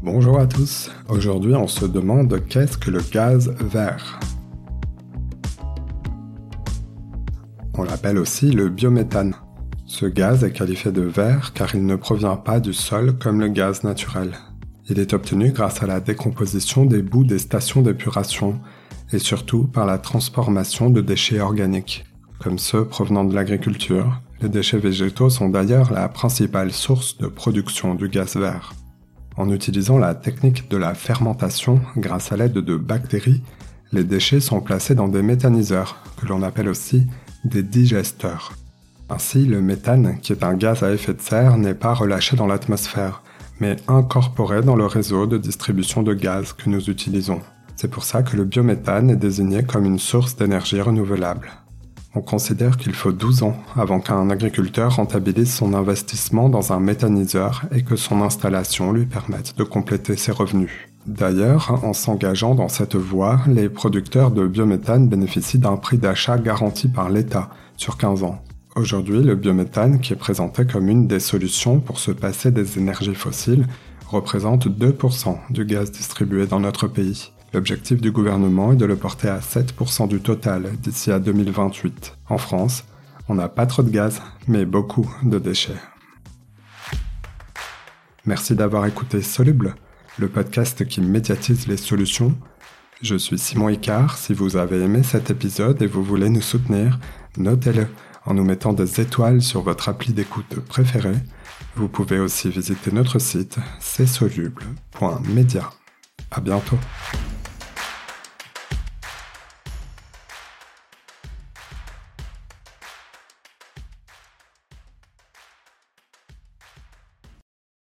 Bonjour à tous. Aujourd'hui, on se demande qu'est-ce que le gaz vert? On l'appelle aussi le biométhane. Ce gaz est qualifié de vert car il ne provient pas du sol comme le gaz naturel. Il est obtenu grâce à la décomposition des bouts des stations d'épuration et surtout par la transformation de déchets organiques, comme ceux provenant de l'agriculture. Les déchets végétaux sont d'ailleurs la principale source de production du gaz vert. En utilisant la technique de la fermentation grâce à l'aide de bactéries, les déchets sont placés dans des méthaniseurs, que l'on appelle aussi des digesteurs. Ainsi, le méthane, qui est un gaz à effet de serre, n'est pas relâché dans l'atmosphère, mais incorporé dans le réseau de distribution de gaz que nous utilisons. C'est pour ça que le biométhane est désigné comme une source d'énergie renouvelable. On considère qu'il faut 12 ans avant qu'un agriculteur rentabilise son investissement dans un méthaniseur et que son installation lui permette de compléter ses revenus. D'ailleurs, en s'engageant dans cette voie, les producteurs de biométhane bénéficient d'un prix d'achat garanti par l'État sur 15 ans. Aujourd'hui, le biométhane, qui est présenté comme une des solutions pour se passer des énergies fossiles, représente 2% du gaz distribué dans notre pays. L'objectif du gouvernement est de le porter à 7% du total d'ici à 2028. En France, on n'a pas trop de gaz, mais beaucoup de déchets. Merci d'avoir écouté Soluble, le podcast qui médiatise les solutions. Je suis Simon Icard. Si vous avez aimé cet épisode et vous voulez nous soutenir, notez-le en nous mettant des étoiles sur votre appli d'écoute préférée. Vous pouvez aussi visiter notre site csoluble.media. À bientôt.